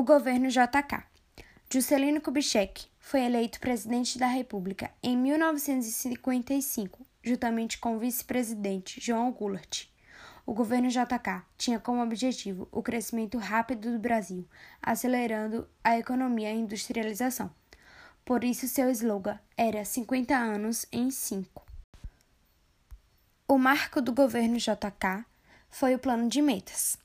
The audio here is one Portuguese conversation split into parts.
O governo JK. Juscelino Kubitschek foi eleito presidente da República em 1955, juntamente com o vice-presidente João Goulart. O governo JK tinha como objetivo o crescimento rápido do Brasil, acelerando a economia e a industrialização. Por isso, seu slogan era 50 anos em 5. O marco do governo JK foi o plano de metas.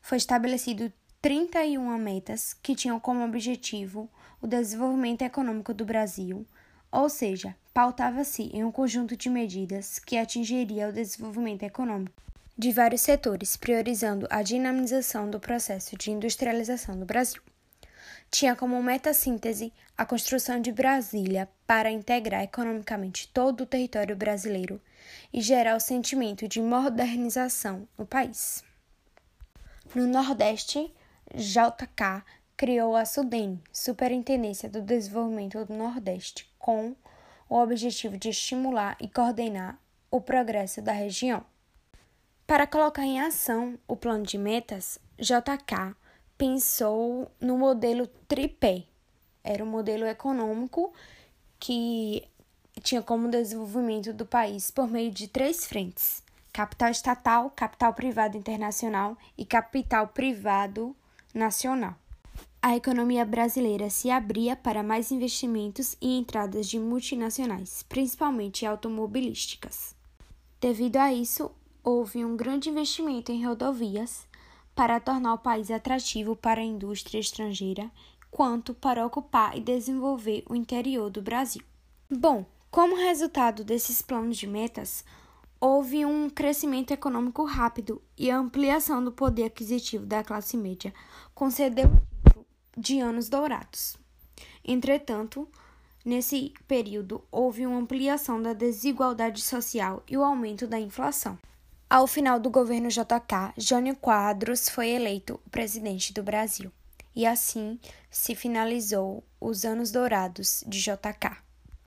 Foi estabelecido 31 metas que tinham como objetivo o desenvolvimento econômico do Brasil, ou seja, pautava-se em um conjunto de medidas que atingiria o desenvolvimento econômico de vários setores, priorizando a dinamização do processo de industrialização do Brasil. Tinha como meta-síntese a construção de Brasília para integrar economicamente todo o território brasileiro e gerar o sentimento de modernização no país. No Nordeste, JK criou a SUDEN, Superintendência do Desenvolvimento do Nordeste, com o objetivo de estimular e coordenar o progresso da região. Para colocar em ação o plano de metas, JK pensou no modelo tripé. Era um modelo econômico que tinha como desenvolvimento do país por meio de três frentes: capital estatal, capital privado internacional e capital privado nacional. A economia brasileira se abria para mais investimentos e entradas de multinacionais, principalmente automobilísticas. Devido a isso, houve um grande investimento em rodovias para tornar o país atrativo para a indústria estrangeira, quanto para ocupar e desenvolver o interior do Brasil. Bom, como resultado desses planos de metas, houve um crescimento econômico rápido e a ampliação do poder aquisitivo da classe média concedeu o de anos dourados. Entretanto, nesse período houve uma ampliação da desigualdade social e o aumento da inflação. Ao final do governo JK, Jânio Quadros foi eleito presidente do Brasil. E assim se finalizou os anos dourados de JK.